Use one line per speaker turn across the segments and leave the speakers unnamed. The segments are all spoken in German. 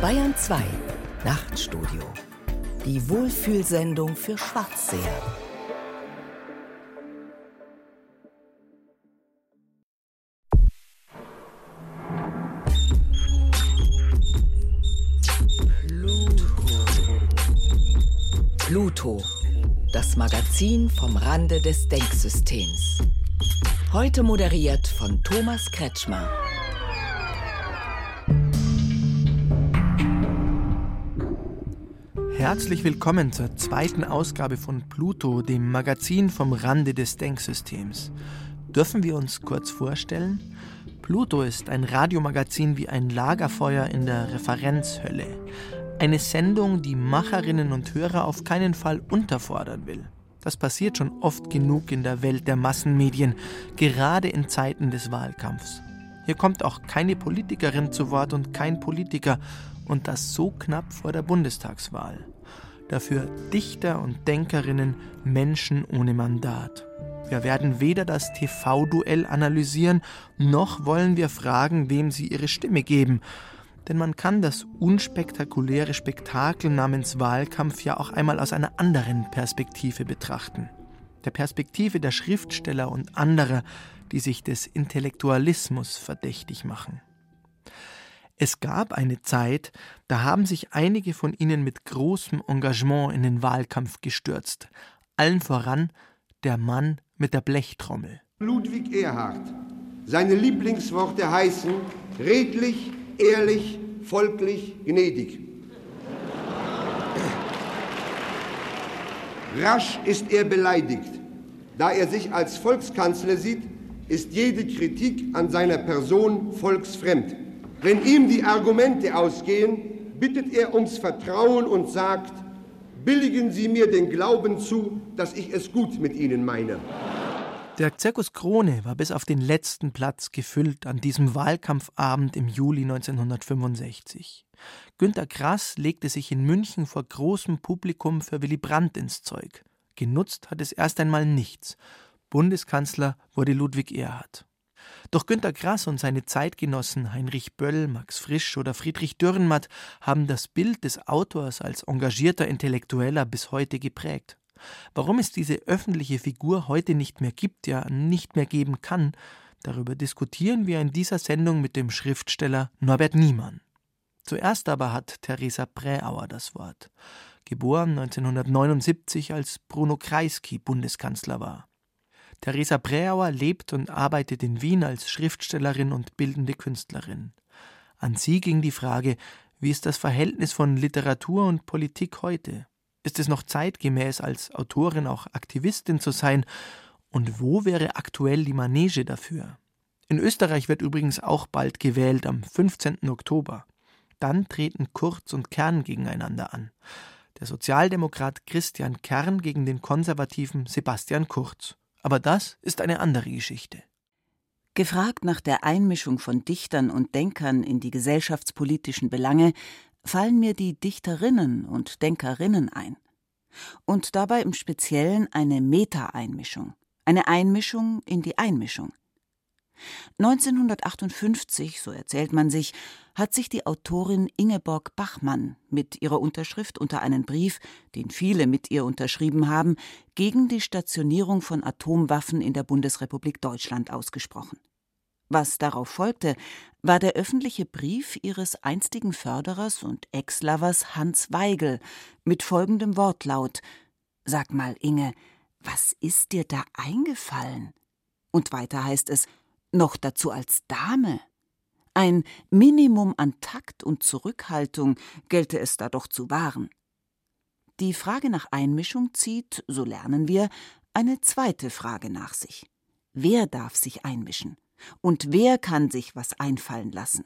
Bayern 2 Nachtstudio. Die Wohlfühlsendung für Schwarzseher. Pluto, das Magazin vom Rande des Denksystems. Heute moderiert von Thomas Kretschmer.
Herzlich willkommen zur zweiten Ausgabe von Pluto, dem Magazin vom Rande des Denksystems. Dürfen wir uns kurz vorstellen? Pluto ist ein Radiomagazin wie ein Lagerfeuer in der Referenzhölle. Eine Sendung, die Macherinnen und Hörer auf keinen Fall unterfordern will. Das passiert schon oft genug in der Welt der Massenmedien, gerade in Zeiten des Wahlkampfs. Hier kommt auch keine Politikerin zu Wort und kein Politiker, und das so knapp vor der Bundestagswahl. Dafür Dichter und Denkerinnen, Menschen ohne Mandat. Wir werden weder das TV-Duell analysieren, noch wollen wir fragen, wem sie ihre Stimme geben. Denn man kann das unspektakuläre Spektakel namens Wahlkampf ja auch einmal aus einer anderen Perspektive betrachten. Der Perspektive der Schriftsteller und anderer, die sich des Intellektualismus verdächtig machen. Es gab eine Zeit, da haben sich einige von ihnen mit großem Engagement in den Wahlkampf gestürzt. Allen voran der Mann mit der Blechtrommel.
Ludwig Erhard. Seine Lieblingsworte heißen redlich, ehrlich, folglich, gnädig. Rasch ist er beleidigt. Da er sich als Volkskanzler sieht, ist jede Kritik an seiner Person volksfremd. Wenn ihm die Argumente ausgehen, bittet er ums Vertrauen und sagt, billigen Sie mir den Glauben zu, dass ich es gut mit Ihnen meine.
Der Zirkus Krone war bis auf den letzten Platz gefüllt an diesem Wahlkampfabend im Juli 1965. Günter Grass legte sich in München vor großem Publikum für Willy Brandt ins Zeug. Genutzt hat es erst einmal nichts. Bundeskanzler wurde Ludwig Erhard. Doch Günter Grass und seine Zeitgenossen Heinrich Böll, Max Frisch oder Friedrich Dürrenmatt haben das Bild des Autors als engagierter Intellektueller bis heute geprägt. Warum es diese öffentliche Figur heute nicht mehr gibt, ja nicht mehr geben kann, darüber diskutieren wir in dieser Sendung mit dem Schriftsteller Norbert Niemann. Zuerst aber hat Theresa Präauer das Wort, geboren 1979, als Bruno Kreisky Bundeskanzler war. Theresa Präauer lebt und arbeitet in Wien als Schriftstellerin und bildende Künstlerin. An sie ging die Frage, wie ist das Verhältnis von Literatur und Politik heute? Ist es noch zeitgemäß, als Autorin auch Aktivistin zu sein? Und wo wäre aktuell die Manege dafür? In Österreich wird übrigens auch bald gewählt, am 15. Oktober. Dann treten Kurz und Kern gegeneinander an. Der Sozialdemokrat Christian Kern gegen den konservativen Sebastian Kurz. Aber das ist eine andere Geschichte.
Gefragt nach der Einmischung von Dichtern und Denkern in die gesellschaftspolitischen Belange, fallen mir die Dichterinnen und Denkerinnen ein. Und dabei im Speziellen eine Meta-Einmischung, eine Einmischung in die Einmischung. 1958, so erzählt man sich, hat sich die Autorin Ingeborg Bachmann mit ihrer Unterschrift unter einen Brief, den viele mit ihr unterschrieben haben, gegen die Stationierung von Atomwaffen in der Bundesrepublik Deutschland ausgesprochen. Was darauf folgte, war der öffentliche Brief ihres einstigen Förderers und Ex-Lovers Hans Weigel mit folgendem Wortlaut: Sag mal, Inge, was ist dir da eingefallen? Und weiter heißt es: noch dazu als Dame. Ein Minimum an Takt und Zurückhaltung gelte es da doch zu wahren. Die Frage nach Einmischung zieht, so lernen wir, eine zweite Frage nach sich. Wer darf sich einmischen? Und wer kann sich was einfallen lassen?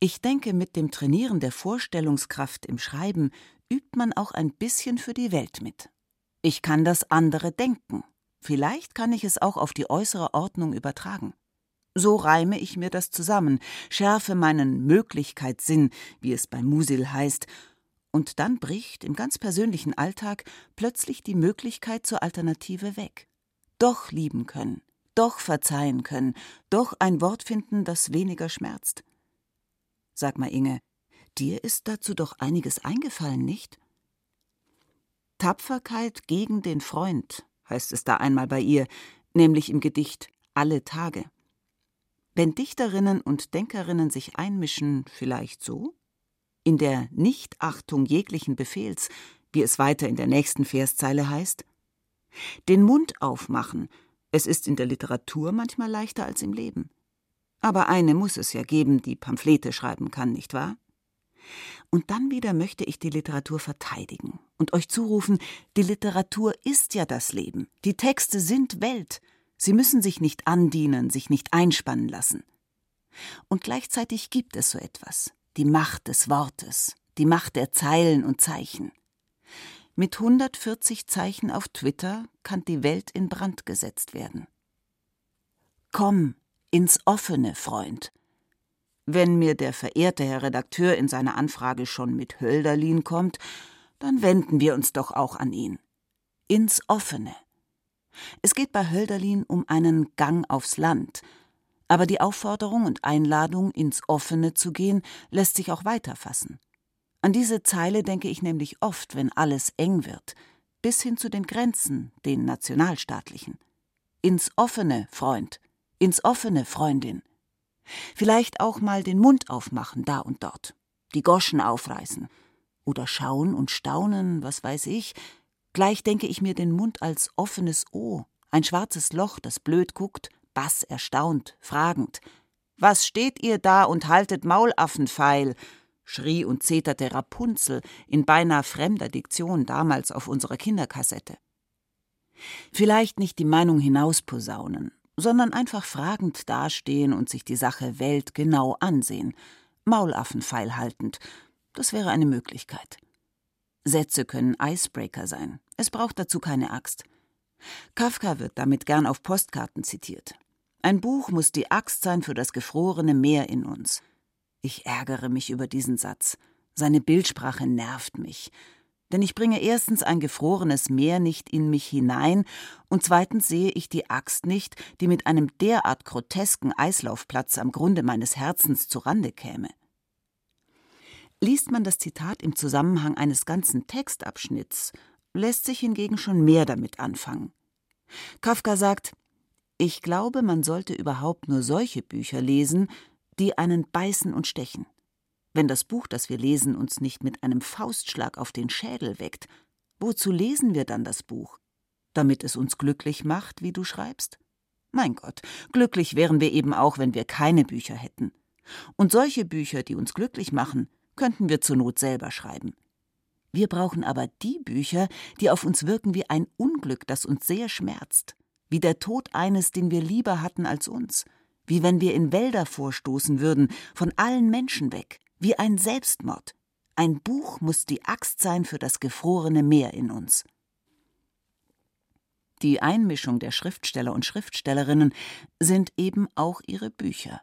Ich denke, mit dem Trainieren der Vorstellungskraft im Schreiben übt man auch ein bisschen für die Welt mit. Ich kann das andere denken. Vielleicht kann ich es auch auf die äußere Ordnung übertragen. So reime ich mir das zusammen, schärfe meinen Möglichkeitssinn, wie es bei Musil heißt, und dann bricht im ganz persönlichen Alltag plötzlich die Möglichkeit zur Alternative weg. Doch lieben können, doch verzeihen können, doch ein Wort finden, das weniger schmerzt. Sag mal, Inge, dir ist dazu doch einiges eingefallen, nicht? Tapferkeit gegen den Freund, heißt es da einmal bei ihr, nämlich im Gedicht Alle Tage. Wenn Dichterinnen und Denkerinnen sich einmischen, vielleicht so? In der Nichtachtung jeglichen Befehls, wie es weiter in der nächsten Verszeile heißt? Den Mund aufmachen, es ist in der Literatur manchmal leichter als im Leben. Aber eine muss es ja geben, die Pamphlete schreiben kann, nicht wahr? Und dann wieder möchte ich die Literatur verteidigen und euch zurufen, die Literatur ist ja das Leben, die Texte sind Welt, sie müssen sich nicht andienen, sich nicht einspannen lassen. Und gleichzeitig gibt es so etwas, die Macht des Wortes, die Macht der Zeilen und Zeichen. Mit 140 Zeichen auf Twitter kann die Welt in Brand gesetzt werden. Komm ins offene, Freund. Wenn mir der verehrte Herr Redakteur in seiner Anfrage schon mit Hölderlin kommt, dann wenden wir uns doch auch an ihn. Ins offene. Es geht bei Hölderlin um einen Gang aufs Land, aber die Aufforderung und Einladung, ins Offene zu gehen, lässt sich auch weiterfassen. An diese Zeile denke ich nämlich oft, wenn alles eng wird, bis hin zu den Grenzen, den nationalstaatlichen. Ins offene, Freund, ins offene, Freundin. Vielleicht auch mal den Mund aufmachen, da und dort, die Goschen aufreißen. Oder schauen und staunen, was weiß ich. Gleich denke ich mir den Mund als offenes O, ein schwarzes Loch, das blöd guckt, bass erstaunt, fragend. Was steht ihr da und haltet Maulaffenpfeil? schrie und zeterte Rapunzel in beinahe fremder Diktion damals auf unserer Kinderkassette. Vielleicht nicht die Meinung hinausposaunen, sondern einfach fragend dastehen und sich die Sache Welt genau ansehen, Maulaffenpfeil haltend, das wäre eine Möglichkeit. Sätze können Icebreaker sein, es braucht dazu keine Axt. Kafka wird damit gern auf Postkarten zitiert. Ein Buch muss die Axt sein für das gefrorene Meer in uns. Ich ärgere mich über diesen Satz. Seine Bildsprache nervt mich. Denn ich bringe erstens ein gefrorenes Meer nicht in mich hinein und zweitens sehe ich die Axt nicht, die mit einem derart grotesken Eislaufplatz am Grunde meines Herzens zurande käme. Liest man das Zitat im Zusammenhang eines ganzen Textabschnitts, lässt sich hingegen schon mehr damit anfangen. Kafka sagt, ich glaube, man sollte überhaupt nur solche Bücher lesen, die einen beißen und stechen. Wenn das Buch, das wir lesen, uns nicht mit einem Faustschlag auf den Schädel weckt, wozu lesen wir dann das Buch? Damit es uns glücklich macht, wie du schreibst? Mein Gott, glücklich wären wir eben auch, wenn wir keine Bücher hätten. Und solche Bücher, die uns glücklich machen, könnten wir zur Not selber schreiben. Wir brauchen aber die Bücher, die auf uns wirken wie ein Unglück, das uns sehr schmerzt, wie der Tod eines, den wir lieber hatten als uns, wie wenn wir in Wälder vorstoßen würden, von allen Menschen weg, wie ein Selbstmord. Ein Buch muss die Axt sein für das gefrorene Meer in uns. Die Einmischung der Schriftsteller und Schriftstellerinnen sind eben auch ihre Bücher.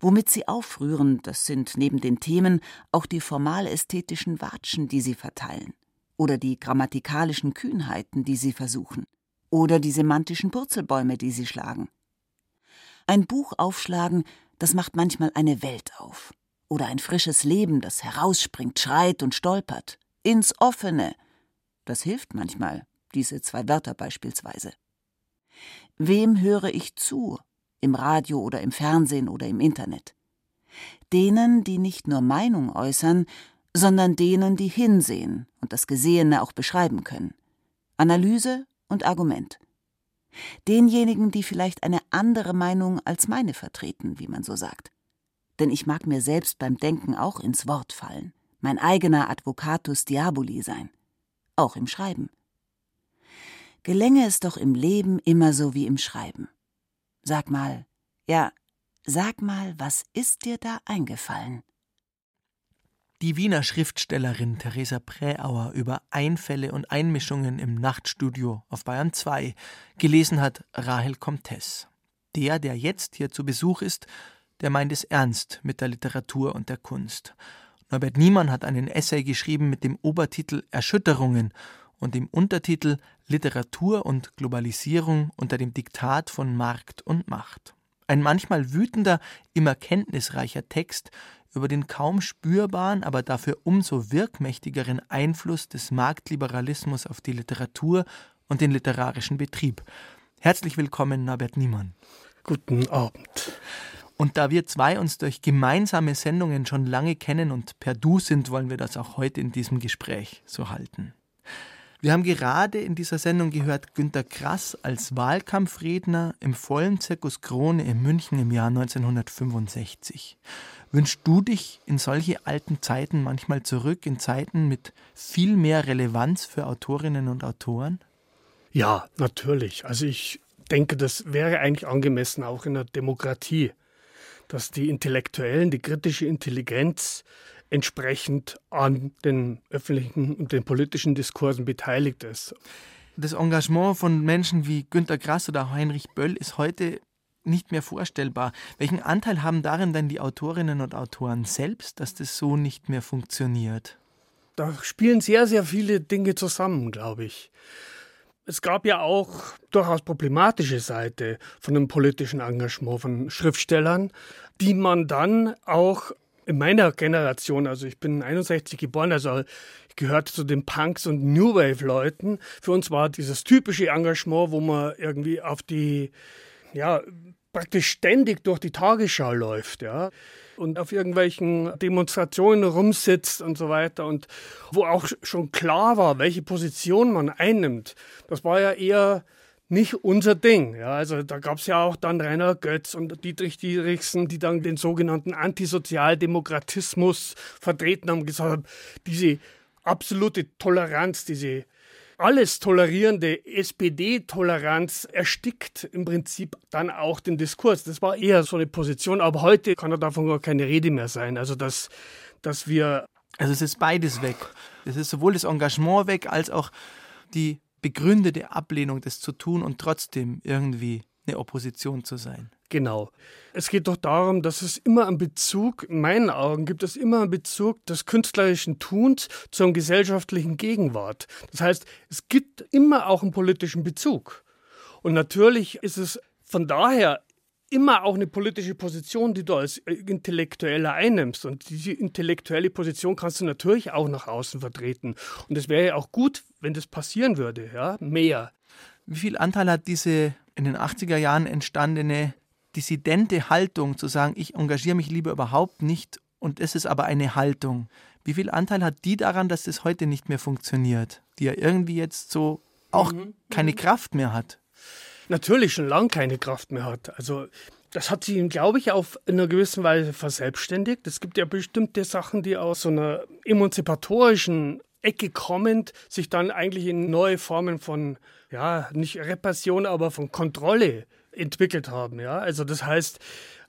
Womit sie aufrühren, das sind neben den Themen auch die formal-ästhetischen Watschen, die sie verteilen, oder die grammatikalischen Kühnheiten, die sie versuchen, oder die semantischen Purzelbäume, die sie schlagen. Ein Buch aufschlagen, das macht manchmal eine Welt auf. Oder ein frisches Leben, das herausspringt, schreit und stolpert. Ins Offene. Das hilft manchmal, diese zwei Wörter beispielsweise. Wem höre ich zu? Im Radio oder im Fernsehen oder im Internet? Denen, die nicht nur Meinung äußern, sondern denen, die hinsehen und das Gesehene auch beschreiben können. Analyse und Argument denjenigen, die vielleicht eine andere Meinung als meine vertreten, wie man so sagt. Denn ich mag mir selbst beim Denken auch ins Wort fallen, mein eigener Advocatus Diaboli sein, auch im Schreiben. Gelänge es doch im Leben immer so wie im Schreiben. Sag mal, ja, sag mal, was ist dir da eingefallen?
Die Wiener Schriftstellerin Theresa Präauer über Einfälle und Einmischungen im Nachtstudio auf Bayern 2 gelesen hat Rahel Comtesse. Der, der jetzt hier zu Besuch ist, der meint es ernst mit der Literatur und der Kunst. Norbert Niemann hat einen Essay geschrieben mit dem Obertitel Erschütterungen und dem Untertitel Literatur und Globalisierung unter dem Diktat von Markt und Macht. Ein manchmal wütender, immer kenntnisreicher Text über den kaum spürbaren, aber dafür umso wirkmächtigeren Einfluss des Marktliberalismus auf die Literatur und den literarischen Betrieb. Herzlich willkommen, Norbert Niemann.
Guten Abend.
Und da wir zwei uns durch gemeinsame Sendungen schon lange kennen und per Du sind, wollen wir das auch heute in diesem Gespräch so halten. Wir haben gerade in dieser Sendung gehört Günter Grass als Wahlkampfredner im vollen Zirkus Krone in München im Jahr 1965. Wünschst du dich in solche alten Zeiten manchmal zurück, in Zeiten mit viel mehr Relevanz für Autorinnen und Autoren?
Ja, natürlich. Also ich denke, das wäre eigentlich angemessen auch in der Demokratie, dass die Intellektuellen, die kritische Intelligenz entsprechend an den öffentlichen und den politischen Diskursen beteiligt ist.
Das Engagement von Menschen wie Günter Grass oder Heinrich Böll ist heute nicht mehr vorstellbar. Welchen Anteil haben darin denn die Autorinnen und Autoren selbst, dass das so nicht mehr funktioniert?
Da spielen sehr, sehr viele Dinge zusammen, glaube ich. Es gab ja auch durchaus problematische Seite von dem politischen Engagement von Schriftstellern, die man dann auch in meiner Generation, also ich bin 61 geboren, also ich gehörte zu den Punks und New Wave Leuten. Für uns war dieses typische Engagement, wo man irgendwie auf die, ja, praktisch ständig durch die Tagesschau läuft, ja. Und auf irgendwelchen Demonstrationen rumsitzt und so weiter und wo auch schon klar war, welche Position man einnimmt. Das war ja eher nicht unser Ding. Ja, also da gab es ja auch dann Rainer Götz und Dietrich Dierichsen, die dann den sogenannten Antisozialdemokratismus vertreten haben, gesagt haben, diese absolute Toleranz, diese alles tolerierende SPD-Toleranz erstickt im Prinzip dann auch den Diskurs. Das war eher so eine Position, aber heute kann da davon gar keine Rede mehr sein. Also dass, dass wir...
Also es ist beides weg. Es ist sowohl das Engagement weg, als auch die begründete Ablehnung, das zu tun und trotzdem irgendwie eine Opposition zu sein.
Genau. Es geht doch darum, dass es immer einen Bezug, in meinen Augen gibt es immer einen Bezug des künstlerischen Tuns zum gesellschaftlichen Gegenwart. Das heißt, es gibt immer auch einen politischen Bezug. Und natürlich ist es von daher immer auch eine politische Position, die du als Intellektueller einnimmst. Und diese intellektuelle Position kannst du natürlich auch nach außen vertreten. Und es wäre ja auch gut, wenn das passieren würde, ja, mehr.
Wie viel Anteil hat diese in den 80er Jahren entstandene dissidente Haltung, zu sagen, ich engagiere mich lieber überhaupt nicht und es ist aber eine Haltung. Wie viel Anteil hat die daran, dass das heute nicht mehr funktioniert, die ja irgendwie jetzt so auch mhm. keine Kraft mehr hat?
natürlich schon lange keine Kraft mehr hat. Also das hat sie, glaube ich, auf in einer gewissen Weise verselbstständigt. Es gibt ja bestimmte Sachen, die aus so einer emanzipatorischen Ecke kommend sich dann eigentlich in neue Formen von, ja, nicht Repression, aber von Kontrolle entwickelt haben. Ja? Also das heißt,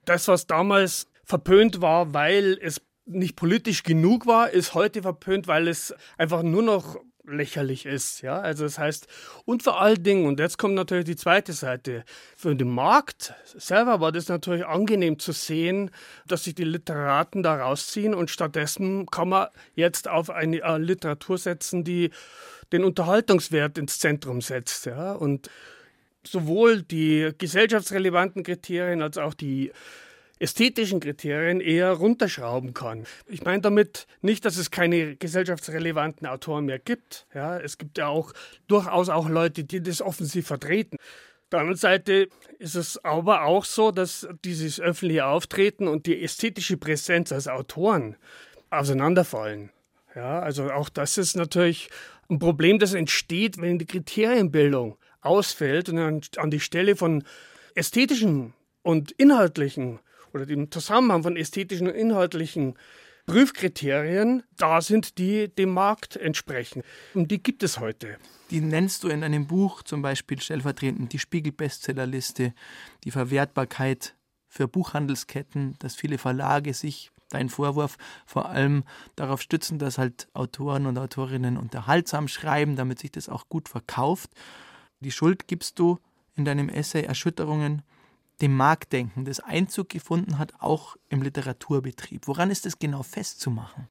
das, was damals verpönt war, weil es nicht politisch genug war, ist heute verpönt, weil es einfach nur noch lächerlich ist. Ja, also das heißt, und vor allen Dingen, und jetzt kommt natürlich die zweite Seite, für den Markt selber war das natürlich angenehm zu sehen, dass sich die Literaten da rausziehen und stattdessen kann man jetzt auf eine äh, Literatur setzen, die den Unterhaltungswert ins Zentrum setzt. Ja, und sowohl die gesellschaftsrelevanten Kriterien als auch die ästhetischen Kriterien eher runterschrauben kann. Ich meine damit nicht, dass es keine gesellschaftsrelevanten Autoren mehr gibt. Ja, es gibt ja auch durchaus auch Leute, die das offensiv vertreten. Auf der anderen Seite ist es aber auch so, dass dieses öffentliche Auftreten und die ästhetische Präsenz als Autoren auseinanderfallen. Ja, also auch das ist natürlich ein Problem, das entsteht, wenn die Kriterienbildung ausfällt und an die Stelle von ästhetischen und inhaltlichen oder dem Zusammenhang von ästhetischen und inhaltlichen Prüfkriterien da sind, die dem Markt entsprechen. Und die gibt es heute.
Die nennst du in einem Buch zum Beispiel stellvertretend die Spiegel-Bestsellerliste, die Verwertbarkeit für Buchhandelsketten, dass viele Verlage sich dein Vorwurf vor allem darauf stützen, dass halt Autoren und Autorinnen unterhaltsam schreiben, damit sich das auch gut verkauft. Die Schuld gibst du in deinem Essay Erschütterungen dem Marktdenken, das Einzug gefunden hat, auch im Literaturbetrieb. Woran ist das genau festzumachen?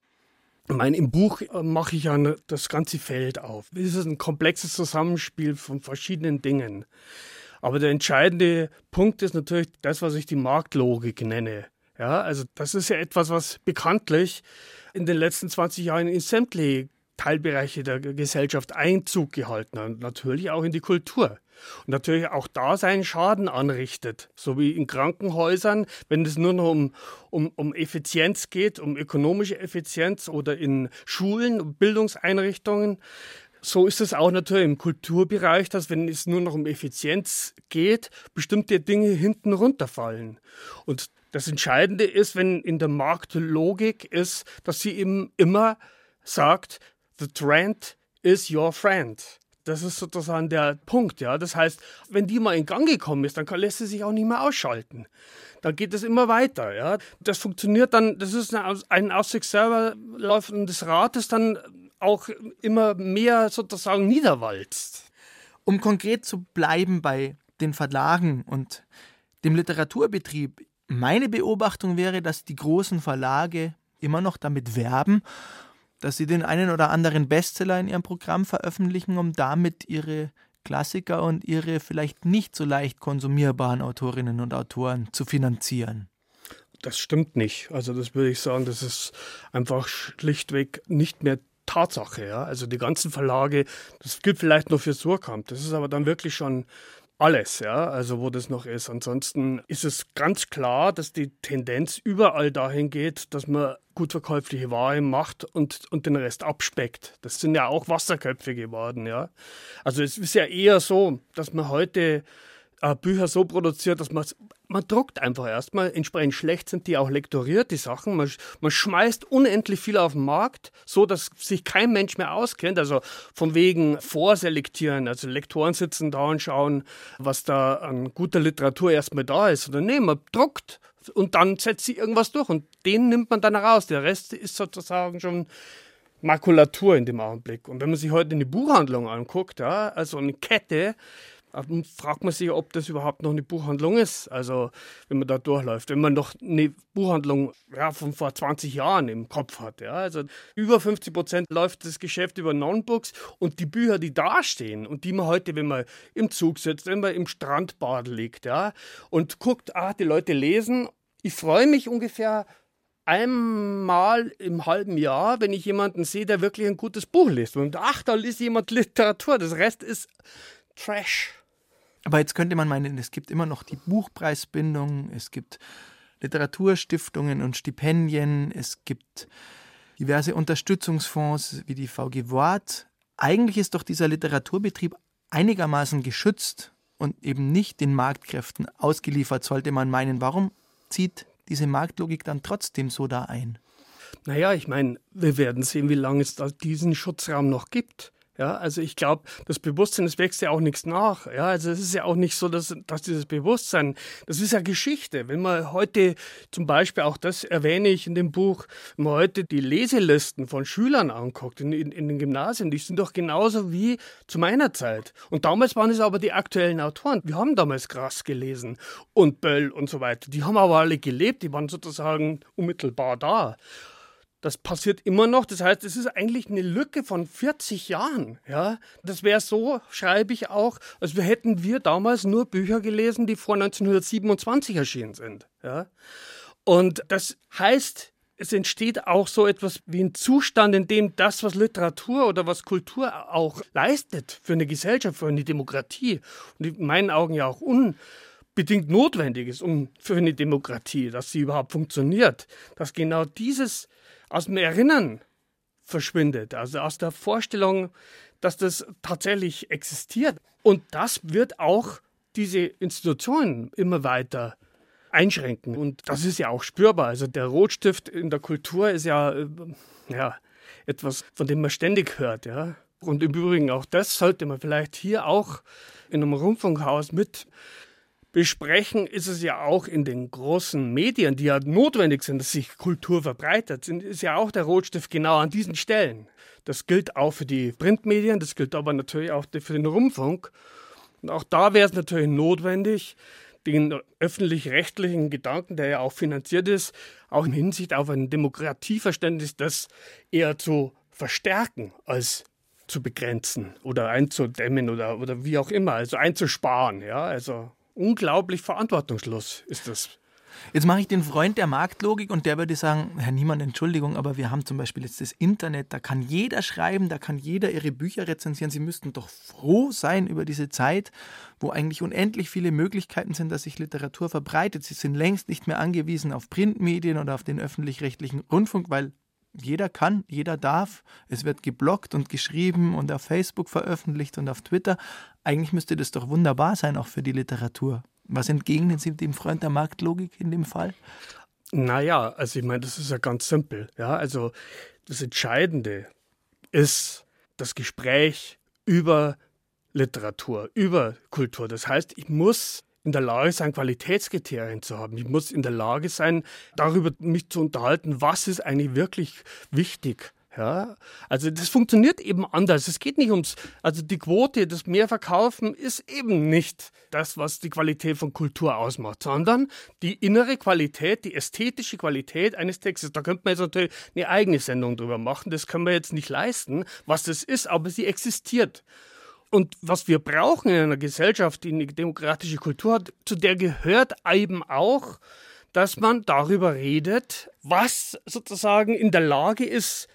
Ich meine, im Buch äh, mache ich ja ne, das ganze Feld auf. Es ist ein komplexes Zusammenspiel von verschiedenen Dingen. Aber der entscheidende Punkt ist natürlich das, was ich die Marktlogik nenne. Ja, also das ist ja etwas, was bekanntlich in den letzten 20 Jahren in sämtliche Teilbereiche der Gesellschaft Einzug gehalten hat, natürlich auch in die Kultur. Und natürlich auch da seinen Schaden anrichtet, so wie in Krankenhäusern, wenn es nur noch um, um, um Effizienz geht, um ökonomische Effizienz oder in Schulen, Bildungseinrichtungen. So ist es auch natürlich im Kulturbereich, dass wenn es nur noch um Effizienz geht, bestimmte Dinge hinten runterfallen. Und das Entscheidende ist, wenn in der Marktlogik ist, dass sie eben immer sagt, the trend is your friend. Das ist sozusagen der Punkt, ja. Das heißt, wenn die mal in Gang gekommen ist, dann lässt sie sich auch nicht mehr ausschalten. Dann geht es immer weiter, ja. Das funktioniert dann, das ist ein aus sich selber laufendes Rad, das dann auch immer mehr sozusagen niederwalzt.
Um konkret zu bleiben bei den Verlagen und dem Literaturbetrieb, meine Beobachtung wäre, dass die großen Verlage immer noch damit werben, dass sie den einen oder anderen Bestseller in ihrem Programm veröffentlichen, um damit ihre Klassiker und ihre vielleicht nicht so leicht konsumierbaren Autorinnen und Autoren zu finanzieren.
Das stimmt nicht. Also das würde ich sagen, das ist einfach schlichtweg nicht mehr Tatsache. Ja? Also die ganzen Verlage, das gilt vielleicht nur für Surkamp, das ist aber dann wirklich schon alles, ja, also wo das noch ist. Ansonsten ist es ganz klar, dass die Tendenz überall dahin geht, dass man gut verkäufliche Ware macht und, und den Rest abspeckt. Das sind ja auch Wasserköpfe geworden, ja. Also es ist ja eher so, dass man heute Bücher so produziert, dass man man druckt einfach erstmal. Entsprechend schlecht sind die auch lektoriert, die Sachen. Man, man schmeißt unendlich viel auf den Markt, so dass sich kein Mensch mehr auskennt. Also von wegen vorselektieren. Also Lektoren sitzen da und schauen, was da an guter Literatur erstmal da ist. Oder nee, man druckt und dann setzt sie irgendwas durch und den nimmt man dann raus. Der Rest ist sozusagen schon Makulatur in dem Augenblick. Und wenn man sich heute eine Buchhandlung anguckt, ja, also eine Kette, fragt man sich, ob das überhaupt noch eine Buchhandlung ist. Also, wenn man da durchläuft, wenn man noch eine Buchhandlung ja, von vor 20 Jahren im Kopf hat. Ja. Also, über 50 Prozent läuft das Geschäft über Non-Books und die Bücher, die da stehen und die man heute, wenn man im Zug sitzt, wenn man im Strandbad liegt ja, und guckt, ah, die Leute lesen. Ich freue mich ungefähr einmal im halben Jahr, wenn ich jemanden sehe, der wirklich ein gutes Buch liest. Und ach, da liest jemand Literatur. Das Rest ist Trash.
Aber jetzt könnte man meinen, es gibt immer noch die Buchpreisbindung, es gibt Literaturstiftungen und Stipendien, es gibt diverse Unterstützungsfonds wie die VG Wort. Eigentlich ist doch dieser Literaturbetrieb einigermaßen geschützt und eben nicht den Marktkräften ausgeliefert, sollte man meinen. Warum zieht diese Marktlogik dann trotzdem so da ein?
Naja, ich meine, wir werden sehen, wie lange es diesen Schutzraum noch gibt. Ja, also ich glaube, das Bewusstsein, das wächst ja auch nichts nach. Ja, also es ist ja auch nicht so, dass, dass dieses Bewusstsein, das ist ja Geschichte. Wenn man heute zum Beispiel, auch das erwähne ich in dem Buch, wenn man heute die Leselisten von Schülern anguckt in, in, in den Gymnasien, die sind doch genauso wie zu meiner Zeit. Und damals waren es aber die aktuellen Autoren. Wir haben damals Grass gelesen und Böll und so weiter. Die haben aber alle gelebt, die waren sozusagen unmittelbar da. Das passiert immer noch. Das heißt, es ist eigentlich eine Lücke von 40 Jahren. Ja? Das wäre so, schreibe ich auch, als hätten wir damals nur Bücher gelesen, die vor 1927 erschienen sind. Ja? Und das heißt, es entsteht auch so etwas wie ein Zustand, in dem das, was Literatur oder was Kultur auch leistet für eine Gesellschaft, für eine Demokratie und in meinen Augen ja auch unbedingt notwendig ist, um für eine Demokratie, dass sie überhaupt funktioniert, dass genau dieses aus dem Erinnern verschwindet, also aus der Vorstellung, dass das tatsächlich existiert. Und das wird auch diese Institutionen immer weiter einschränken. Und das ist ja auch spürbar. Also der Rotstift in der Kultur ist ja, äh, ja etwas, von dem man ständig hört. Ja. Und im Übrigen auch das sollte man vielleicht hier auch in einem Rundfunkhaus mit besprechen, ist es ja auch in den großen Medien, die ja notwendig sind, dass sich Kultur verbreitet, ist ja auch der Rotstift genau an diesen Stellen. Das gilt auch für die Printmedien, das gilt aber natürlich auch für den Rundfunk. Und auch da wäre es natürlich notwendig, den öffentlich-rechtlichen Gedanken, der ja auch finanziert ist, auch in Hinsicht auf ein Demokratieverständnis, das eher zu verstärken als zu begrenzen oder einzudämmen oder, oder wie auch immer, also einzusparen. Ja, also unglaublich verantwortungslos ist das.
Jetzt mache ich den Freund der Marktlogik und der würde sagen, Herr Niemann, Entschuldigung, aber wir haben zum Beispiel jetzt das Internet, da kann jeder schreiben, da kann jeder ihre Bücher rezensieren. Sie müssten doch froh sein über diese Zeit, wo eigentlich unendlich viele Möglichkeiten sind, dass sich Literatur verbreitet. Sie sind längst nicht mehr angewiesen auf Printmedien oder auf den öffentlich-rechtlichen Rundfunk, weil jeder kann, jeder darf. Es wird geblockt und geschrieben und auf Facebook veröffentlicht und auf Twitter. Eigentlich müsste das doch wunderbar sein, auch für die Literatur. Was entgegnen Sie dem Freund der Marktlogik in dem Fall?
Naja, also ich meine, das ist ja ganz simpel. Ja, also das Entscheidende ist das Gespräch über Literatur, über Kultur. Das heißt, ich muss in der Lage sein, Qualitätskriterien zu haben. Ich muss in der Lage sein, darüber mich zu unterhalten, was ist eigentlich wirklich wichtig. Ja, also das funktioniert eben anders. Es geht nicht ums, also die Quote, das Mehrverkaufen ist eben nicht das, was die Qualität von Kultur ausmacht, sondern die innere Qualität, die ästhetische Qualität eines Textes. Da könnte man jetzt natürlich eine eigene Sendung drüber machen. Das können wir jetzt nicht leisten, was das ist, aber sie existiert. Und was wir brauchen in einer Gesellschaft, die eine demokratische Kultur hat, zu der gehört eben auch, dass man darüber redet, was sozusagen in der Lage ist,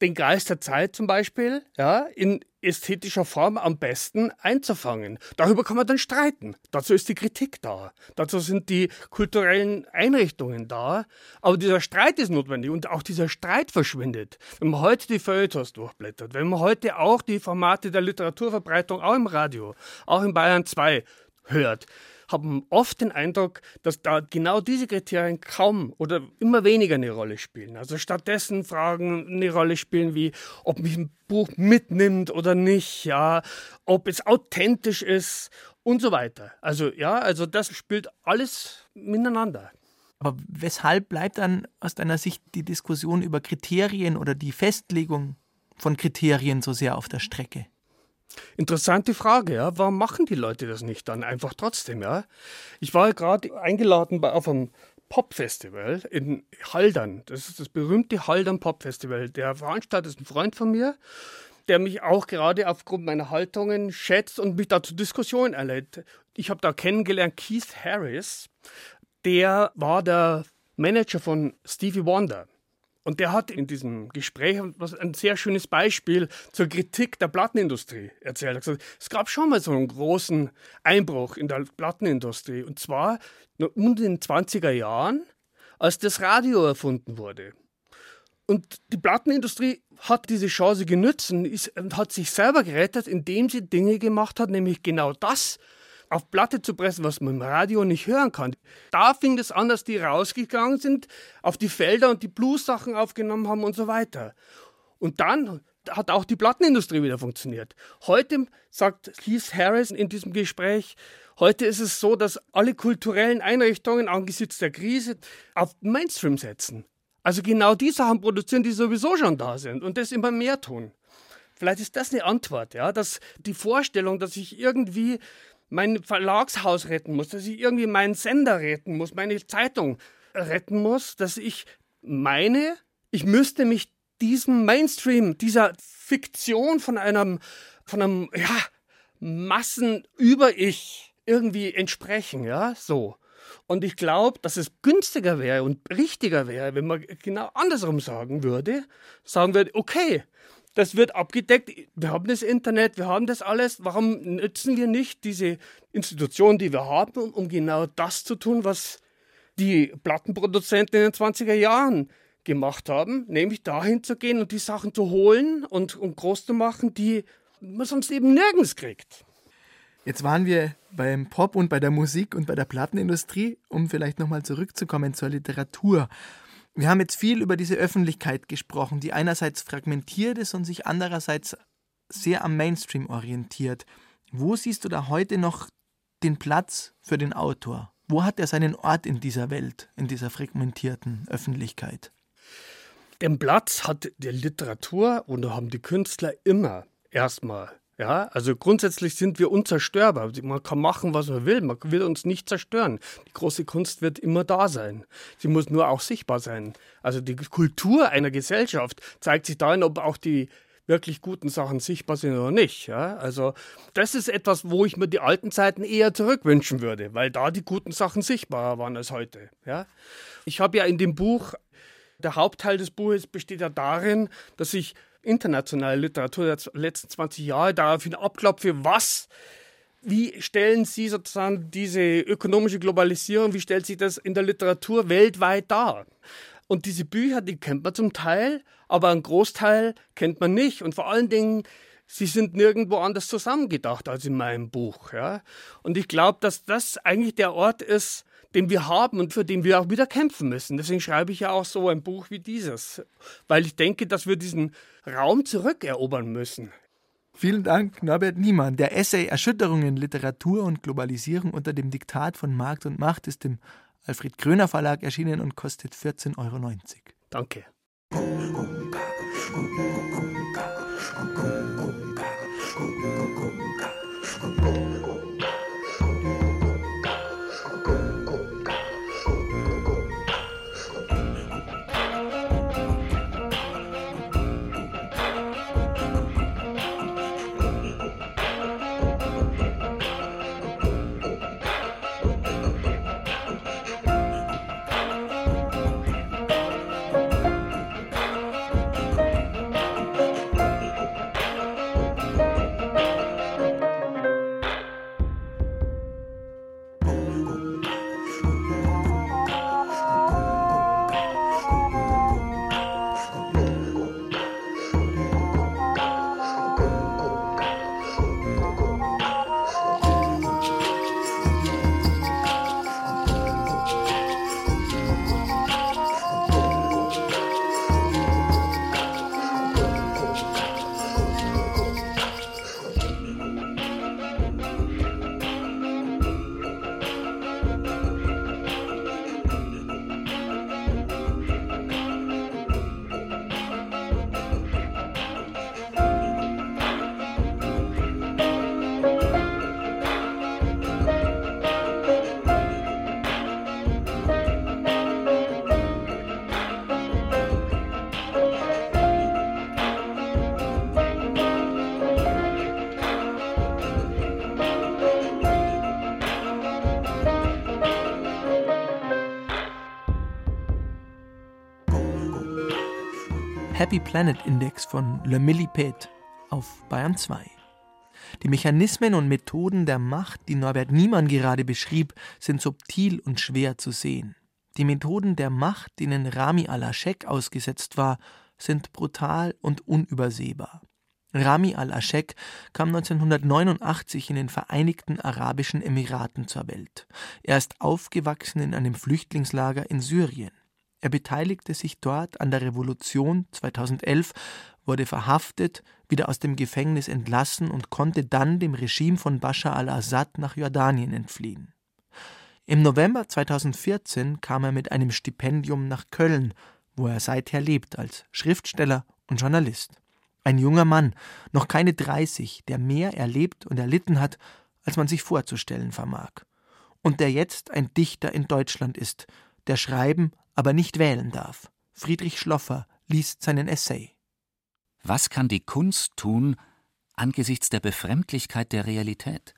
den Geist der Zeit zum Beispiel ja, in ästhetischer Form am besten einzufangen. Darüber kann man dann streiten. Dazu ist die Kritik da. Dazu sind die kulturellen Einrichtungen da. Aber dieser Streit ist notwendig und auch dieser Streit verschwindet. Wenn man heute die Feuilletons durchblättert, wenn man heute auch die Formate der Literaturverbreitung, auch im Radio, auch in Bayern 2 hört, haben oft den Eindruck, dass da genau diese Kriterien kaum oder immer weniger eine Rolle spielen. Also stattdessen Fragen eine Rolle spielen wie, ob mich ein Buch mitnimmt oder nicht, ja, ob es authentisch ist und so weiter. Also ja, also das spielt alles miteinander.
Aber weshalb bleibt dann aus deiner Sicht die Diskussion über Kriterien oder die Festlegung von Kriterien so sehr auf der Strecke?
Interessante Frage, ja. Warum machen die Leute das nicht dann einfach trotzdem, ja? Ich war gerade eingeladen auf einem Popfestival in Haldern. Das ist das berühmte Haldern Popfestival. Der Veranstalter ist ein Freund von mir, der mich auch gerade aufgrund meiner Haltungen schätzt und mich da zur Diskussion erlädt. Ich habe da kennengelernt Keith Harris, der war der Manager von Stevie Wonder. Und der hat in diesem Gespräch ein sehr schönes Beispiel zur Kritik der Plattenindustrie erzählt. Er hat gesagt, es gab schon mal so einen großen Einbruch in der Plattenindustrie. Und zwar um den 20er Jahren, als das Radio erfunden wurde. Und die Plattenindustrie hat diese Chance genützt und hat sich selber gerettet, indem sie Dinge gemacht hat, nämlich genau das, auf Platte zu pressen, was man im Radio nicht hören kann. Da fing es an, dass die rausgegangen sind auf die Felder und die Blues-Sachen aufgenommen haben und so weiter. Und dann hat auch die Plattenindustrie wieder funktioniert. Heute, sagt Keith Harris in diesem Gespräch, heute ist es so, dass alle kulturellen Einrichtungen angesichts der Krise auf Mainstream setzen. Also genau die Sachen produzieren, die sowieso schon da sind und das immer mehr tun. Vielleicht ist das eine Antwort, ja, dass die Vorstellung, dass ich irgendwie mein Verlagshaus retten muss, dass ich irgendwie meinen Sender retten muss, meine Zeitung retten muss, dass ich meine, ich müsste mich diesem Mainstream, dieser Fiktion von einem, von einem, ja, Massenüber-Ich irgendwie entsprechen, ja, so. Und ich glaube, dass es günstiger wäre und richtiger wäre, wenn man genau andersrum sagen würde, sagen würde, okay, das wird abgedeckt. Wir haben das Internet, wir haben das alles. Warum nützen wir nicht diese Institutionen, die wir haben, um, um genau das zu tun, was die Plattenproduzenten in den 20er Jahren gemacht haben, nämlich dahin zu gehen und die Sachen zu holen und, und groß zu machen, die man sonst eben nirgends kriegt.
Jetzt waren wir beim Pop und bei der Musik und bei der Plattenindustrie, um vielleicht nochmal zurückzukommen zur Literatur. Wir haben jetzt viel über diese Öffentlichkeit gesprochen, die einerseits fragmentiert ist und sich andererseits sehr am Mainstream orientiert. Wo siehst du da heute noch den Platz für den Autor? Wo hat er seinen Ort in dieser Welt, in dieser fragmentierten Öffentlichkeit?
Den Platz hat die Literatur und haben die Künstler immer erstmal ja, also grundsätzlich sind wir unzerstörbar. Man kann machen, was man will. Man will uns nicht zerstören. Die große Kunst wird immer da sein. Sie muss nur auch sichtbar sein. Also die Kultur einer Gesellschaft zeigt sich darin, ob auch die wirklich guten Sachen sichtbar sind oder nicht. Ja? Also das ist etwas, wo ich mir die alten Zeiten eher zurückwünschen würde, weil da die guten Sachen sichtbarer waren als heute. Ja? Ich habe ja in dem Buch, der Hauptteil des Buches besteht ja darin, dass ich internationale Literatur der letzten 20 Jahre daraufhin abklopfe, was wie stellen Sie sozusagen diese ökonomische Globalisierung, wie stellt sich das in der Literatur weltweit dar? Und diese Bücher, die kennt man zum Teil, aber einen Großteil kennt man nicht. Und vor allen Dingen, sie sind nirgendwo anders zusammengedacht als in meinem Buch. Ja? Und ich glaube, dass das eigentlich der Ort ist, den wir haben und für den wir auch wieder kämpfen müssen. Deswegen schreibe ich ja auch so ein Buch wie dieses, weil ich denke, dass wir diesen Raum zurückerobern müssen.
Vielen Dank, Norbert Niemann. Der Essay Erschütterungen, Literatur und Globalisierung unter dem Diktat von Markt und Macht ist im Alfred Kröner Verlag erschienen und kostet 14,90 Euro.
Danke.
Happy Planet Index von Le Millipede auf Bayern 2. Die Mechanismen und Methoden der Macht, die Norbert Niemann gerade beschrieb, sind subtil und schwer zu sehen. Die Methoden der Macht, denen Rami al-Aschek ausgesetzt war, sind brutal und unübersehbar. Rami al-Aschek kam 1989 in den Vereinigten Arabischen Emiraten zur Welt. Er ist aufgewachsen in einem Flüchtlingslager in Syrien. Er beteiligte sich dort an der Revolution 2011, wurde verhaftet, wieder aus dem Gefängnis entlassen und konnte dann dem Regime von Bashar al-Assad nach Jordanien entfliehen. Im November 2014 kam er mit einem Stipendium nach Köln, wo er seither lebt als Schriftsteller und Journalist. Ein junger Mann, noch keine 30, der mehr erlebt und erlitten hat, als man sich vorzustellen vermag. Und der jetzt ein Dichter in Deutschland ist, der schreiben, aber nicht wählen darf. Friedrich Schloffer liest seinen Essay.
Was kann die Kunst tun angesichts der Befremdlichkeit der Realität?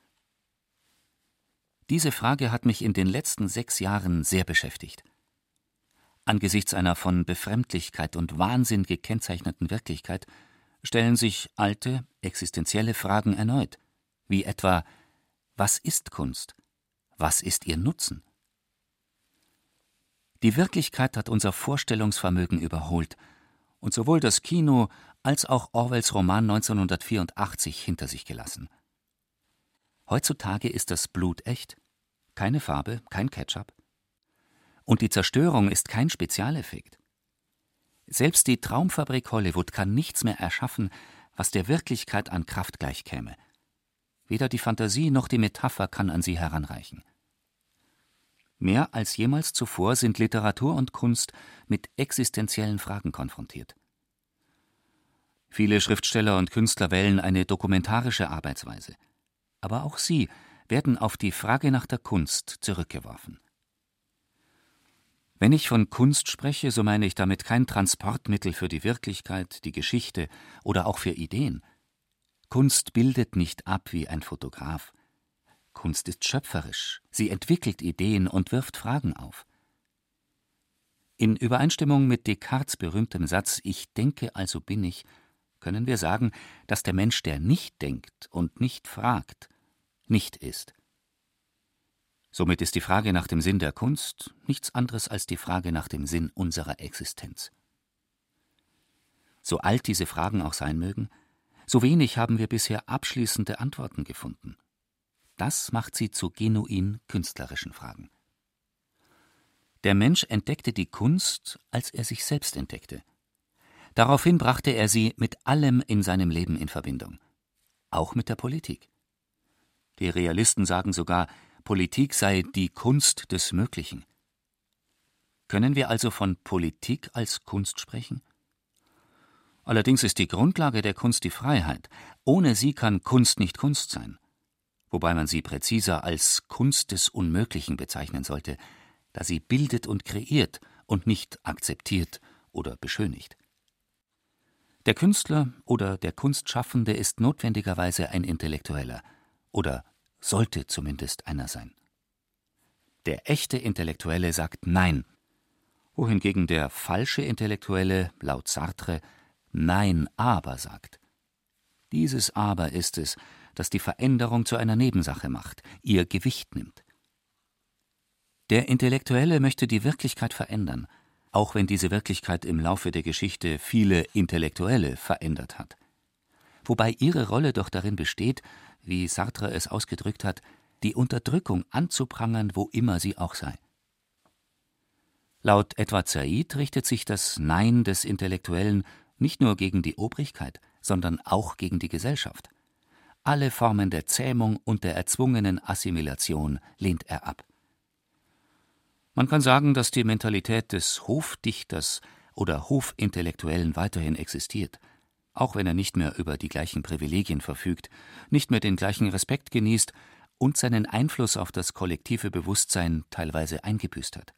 Diese Frage hat mich in den letzten sechs Jahren sehr beschäftigt. Angesichts einer von Befremdlichkeit und Wahnsinn gekennzeichneten Wirklichkeit stellen sich alte, existenzielle Fragen erneut, wie etwa Was ist Kunst? Was ist ihr Nutzen? Die Wirklichkeit hat unser Vorstellungsvermögen überholt und sowohl das Kino als auch Orwells Roman 1984 hinter sich gelassen. Heutzutage ist das Blut echt, keine Farbe, kein Ketchup. Und die Zerstörung ist kein Spezialeffekt. Selbst die Traumfabrik Hollywood kann nichts mehr erschaffen, was der Wirklichkeit an Kraft gleichkäme. Weder die Fantasie noch die Metapher kann an sie heranreichen. Mehr als jemals zuvor sind Literatur und Kunst mit existenziellen Fragen konfrontiert. Viele Schriftsteller und Künstler wählen eine dokumentarische Arbeitsweise. Aber auch sie werden auf die Frage nach der Kunst zurückgeworfen. Wenn ich von Kunst spreche, so meine ich damit kein Transportmittel für die Wirklichkeit, die Geschichte oder auch für Ideen. Kunst bildet nicht ab wie ein Fotograf. Kunst ist schöpferisch, sie entwickelt Ideen und wirft Fragen auf. In Übereinstimmung mit Descartes berühmtem Satz Ich denke, also bin ich, können wir sagen, dass der Mensch, der nicht denkt und nicht fragt, nicht ist. Somit ist die Frage nach dem Sinn der Kunst nichts anderes als die Frage nach dem Sinn unserer Existenz. So alt diese Fragen auch sein mögen, so wenig haben wir bisher abschließende Antworten gefunden. Das macht sie zu genuin künstlerischen Fragen. Der Mensch entdeckte die Kunst, als er sich selbst entdeckte. Daraufhin brachte er sie mit allem in seinem Leben in Verbindung, auch mit der Politik. Die Realisten sagen sogar, Politik sei die Kunst des Möglichen. Können wir also von Politik als Kunst sprechen? Allerdings ist die Grundlage der Kunst die Freiheit. Ohne sie kann Kunst nicht Kunst sein. Wobei man sie präziser als Kunst des Unmöglichen bezeichnen sollte, da sie bildet und kreiert und nicht akzeptiert oder beschönigt. Der Künstler oder der Kunstschaffende ist notwendigerweise ein Intellektueller oder sollte zumindest einer sein. Der echte Intellektuelle sagt Nein, wohingegen der falsche Intellektuelle laut Sartre Nein, aber sagt. Dieses Aber ist es, das die Veränderung zu einer Nebensache macht, ihr Gewicht nimmt. Der Intellektuelle möchte die Wirklichkeit verändern, auch wenn diese Wirklichkeit im Laufe der Geschichte viele Intellektuelle verändert hat. Wobei ihre Rolle doch darin besteht, wie Sartre es ausgedrückt hat, die Unterdrückung anzuprangern, wo immer sie auch sei. Laut Edward Said richtet sich das Nein des Intellektuellen nicht nur gegen die Obrigkeit, sondern auch gegen die Gesellschaft. Alle Formen der Zähmung und der erzwungenen Assimilation lehnt er ab. Man kann sagen, dass die Mentalität des Hofdichters oder Hofintellektuellen weiterhin existiert – auch wenn er nicht mehr über die gleichen Privilegien verfügt, nicht mehr den gleichen Respekt genießt und seinen Einfluss auf das kollektive Bewusstsein teilweise eingebüßt hat.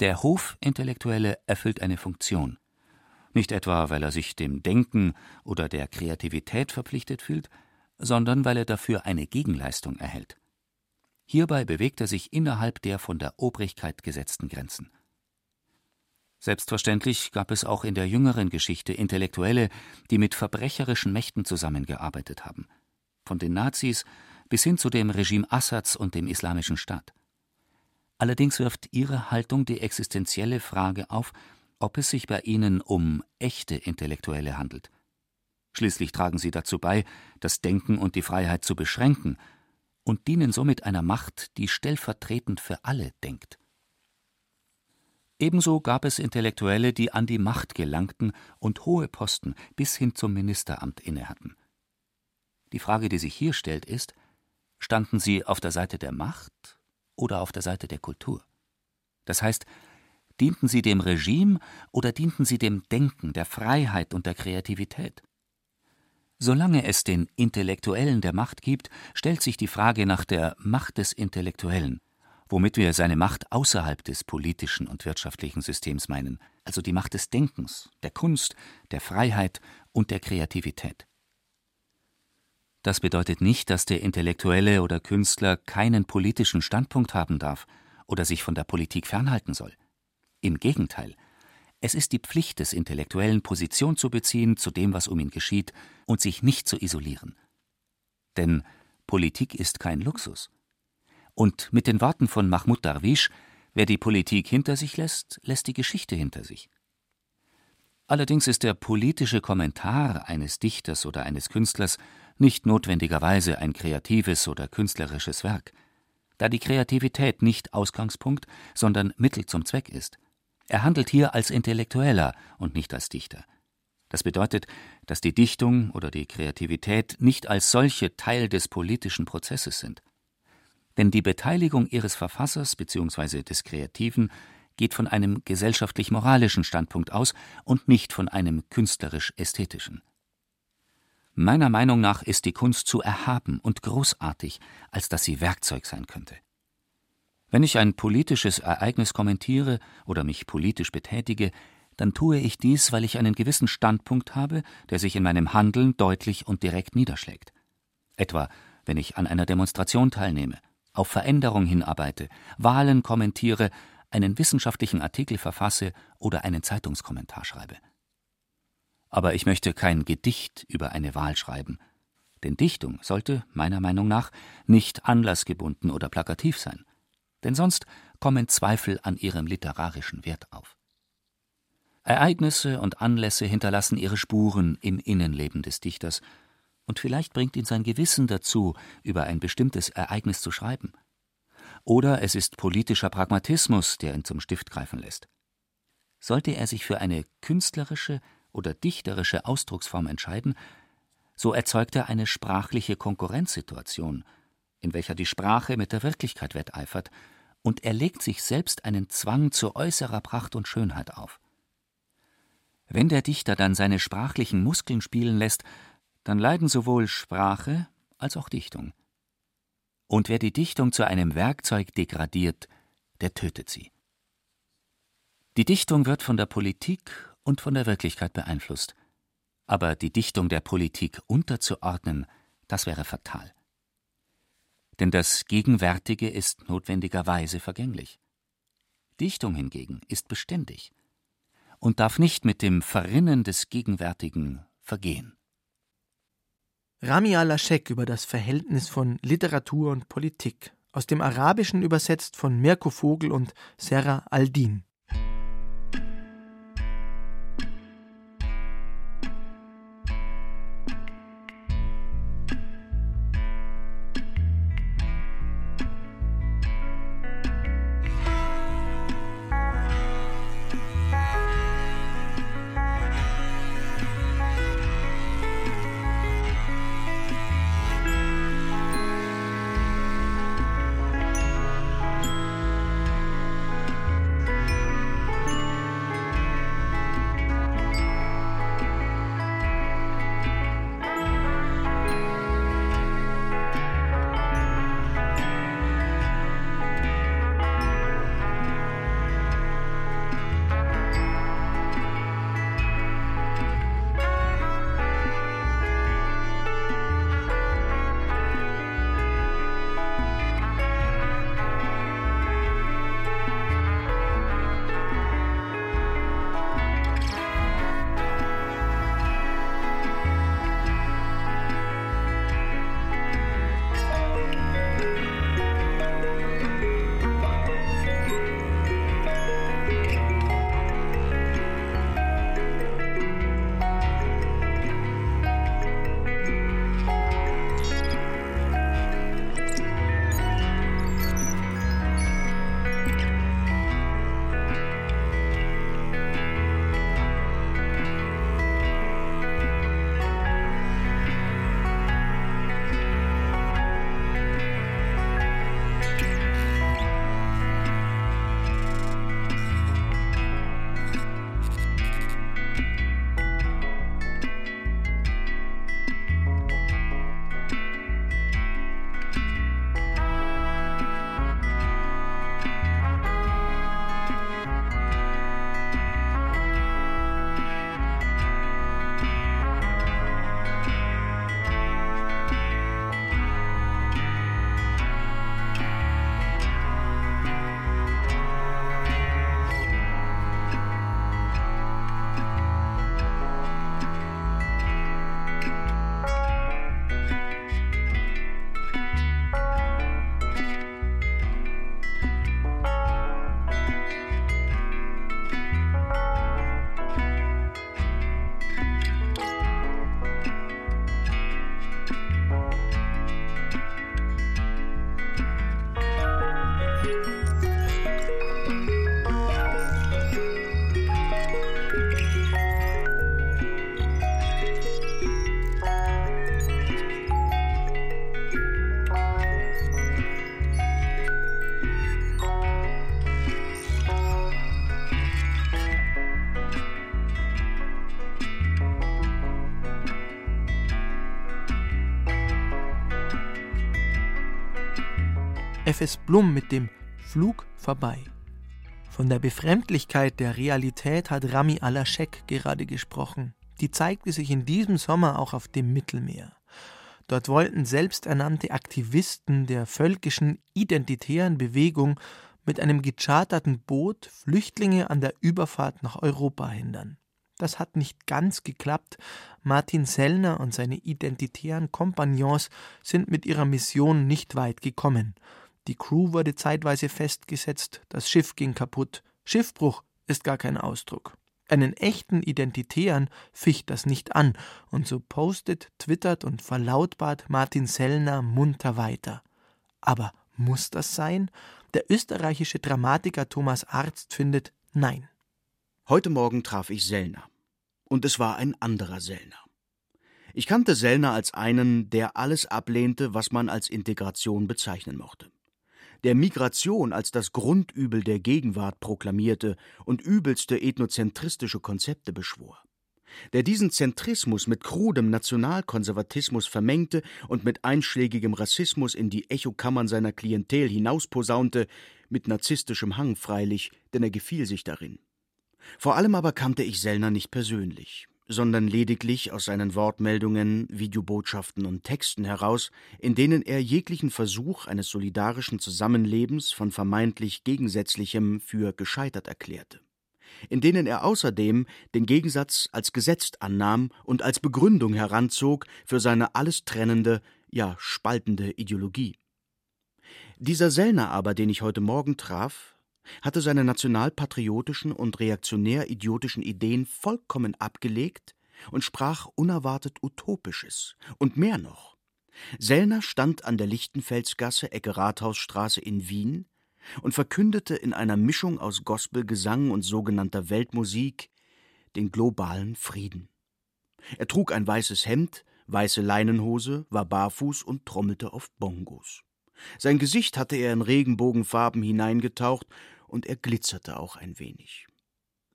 Der Hofintellektuelle erfüllt eine Funktion, nicht etwa, weil er sich dem Denken oder der Kreativität verpflichtet fühlt, sondern weil er dafür eine Gegenleistung erhält. Hierbei bewegt er sich innerhalb der von der Obrigkeit gesetzten Grenzen. Selbstverständlich gab es auch in der jüngeren Geschichte Intellektuelle, die mit verbrecherischen Mächten zusammengearbeitet haben, von den Nazis bis hin zu dem Regime Assads und dem Islamischen Staat. Allerdings wirft ihre Haltung die existenzielle Frage auf, ob es sich bei ihnen um echte Intellektuelle handelt. Schließlich tragen sie dazu bei, das Denken und die Freiheit zu beschränken und dienen somit einer Macht, die stellvertretend für alle denkt. Ebenso gab es Intellektuelle, die an die Macht gelangten und hohe Posten bis hin zum Ministeramt innehatten. Die Frage, die sich hier stellt, ist, standen sie auf der Seite der Macht oder auf der Seite der Kultur? Das heißt, dienten sie dem Regime oder dienten sie dem Denken, der Freiheit und der Kreativität? Solange es den Intellektuellen der Macht gibt, stellt sich die Frage nach der Macht des Intellektuellen womit wir seine Macht außerhalb des politischen und wirtschaftlichen Systems meinen, also die Macht des Denkens, der Kunst, der Freiheit und der Kreativität. Das bedeutet nicht, dass der Intellektuelle oder Künstler keinen politischen Standpunkt haben darf oder sich von der Politik fernhalten soll. Im Gegenteil, es ist die Pflicht des Intellektuellen, Position zu beziehen zu dem, was um ihn geschieht, und sich nicht zu isolieren. Denn Politik ist kein Luxus. Und mit den Worten von Mahmoud Darwish, wer die Politik hinter sich lässt, lässt die Geschichte hinter sich. Allerdings ist der politische Kommentar eines Dichters oder eines Künstlers nicht notwendigerweise ein kreatives oder künstlerisches Werk, da die Kreativität nicht Ausgangspunkt, sondern Mittel zum Zweck ist. Er handelt hier als Intellektueller und nicht als Dichter. Das bedeutet, dass die Dichtung oder die Kreativität nicht als solche Teil des politischen Prozesses sind. Denn die Beteiligung ihres Verfassers bzw. des Kreativen geht von einem gesellschaftlich-moralischen Standpunkt aus und nicht von einem künstlerisch-ästhetischen. Meiner Meinung nach ist die Kunst zu erhaben und großartig, als dass sie Werkzeug sein könnte. Wenn ich ein politisches Ereignis kommentiere oder mich politisch betätige, dann tue ich dies, weil ich einen gewissen Standpunkt habe, der sich in meinem Handeln deutlich und direkt niederschlägt. Etwa, wenn ich an einer Demonstration teilnehme, auf Veränderung hinarbeite, Wahlen kommentiere, einen wissenschaftlichen Artikel verfasse oder einen Zeitungskommentar schreibe. Aber ich möchte kein Gedicht über eine Wahl schreiben, denn Dichtung sollte, meiner Meinung nach, nicht anlassgebunden oder plakativ sein, denn sonst kommen Zweifel an ihrem literarischen Wert auf. Ereignisse und Anlässe hinterlassen ihre Spuren im Innenleben des Dichters, und vielleicht bringt ihn sein Gewissen dazu, über ein bestimmtes Ereignis zu schreiben. Oder es ist politischer Pragmatismus, der ihn zum Stift greifen lässt. Sollte er sich für eine künstlerische oder dichterische Ausdrucksform entscheiden, so erzeugt er eine sprachliche Konkurrenzsituation, in welcher die Sprache mit der Wirklichkeit wetteifert, und er legt sich selbst einen Zwang zu äußerer Pracht und Schönheit auf. Wenn der Dichter dann seine sprachlichen Muskeln spielen lässt, dann leiden sowohl Sprache als auch Dichtung. Und wer die Dichtung zu einem Werkzeug degradiert, der tötet sie. Die Dichtung wird von der Politik und von der Wirklichkeit beeinflusst. Aber die Dichtung der Politik unterzuordnen, das wäre fatal. Denn das Gegenwärtige ist notwendigerweise vergänglich. Dichtung hingegen ist beständig und darf nicht mit dem Verrinnen des Gegenwärtigen vergehen.
Rami al-Ashek über das Verhältnis von Literatur und Politik, aus dem Arabischen übersetzt von Mirko Vogel und Serra Aldin. F.S. Blum mit dem Flug vorbei. Von der Befremdlichkeit der Realität hat Rami Alaschek gerade gesprochen. Die zeigte sich in diesem Sommer auch auf dem Mittelmeer. Dort wollten selbsternannte Aktivisten der völkischen identitären Bewegung mit einem gecharterten Boot Flüchtlinge an der Überfahrt nach Europa hindern. Das hat nicht ganz geklappt. Martin Sellner und seine identitären Kompagnons sind mit ihrer Mission nicht weit gekommen. Die Crew wurde zeitweise festgesetzt, das Schiff ging kaputt. Schiffbruch ist gar kein Ausdruck. Einen echten Identitären ficht das nicht an, und so postet, twittert und verlautbart Martin Sellner munter weiter. Aber muss das sein? Der österreichische Dramatiker Thomas Arzt findet Nein.
Heute Morgen traf ich Sellner. Und es war ein anderer Sellner. Ich kannte Sellner als einen, der alles ablehnte, was man als Integration bezeichnen mochte. Der Migration als das Grundübel der Gegenwart proklamierte und übelste ethnozentristische Konzepte beschwor. Der diesen Zentrismus mit krudem Nationalkonservatismus vermengte und mit einschlägigem Rassismus in die Echokammern seiner Klientel hinausposaunte, mit narzisstischem Hang freilich, denn er gefiel sich darin. Vor allem aber kannte ich Sellner nicht persönlich, sondern lediglich aus seinen Wortmeldungen, Videobotschaften und Texten heraus, in denen er jeglichen Versuch eines solidarischen Zusammenlebens von vermeintlich Gegensätzlichem für gescheitert erklärte in denen er außerdem den Gegensatz als gesetzt annahm und als Begründung heranzog für seine alles trennende, ja spaltende Ideologie. Dieser Sellner aber, den ich heute Morgen traf, hatte seine nationalpatriotischen und reaktionär-idiotischen Ideen vollkommen abgelegt und sprach unerwartet Utopisches. Und mehr noch. Sellner stand an der Lichtenfelsgasse, Ecke Rathausstraße in Wien und verkündete in einer Mischung aus Gospelgesang und sogenannter Weltmusik den globalen Frieden. Er trug ein weißes Hemd, weiße Leinenhose, war barfuß und trommelte auf Bongos. Sein Gesicht hatte er in Regenbogenfarben hineingetaucht und er glitzerte auch ein wenig.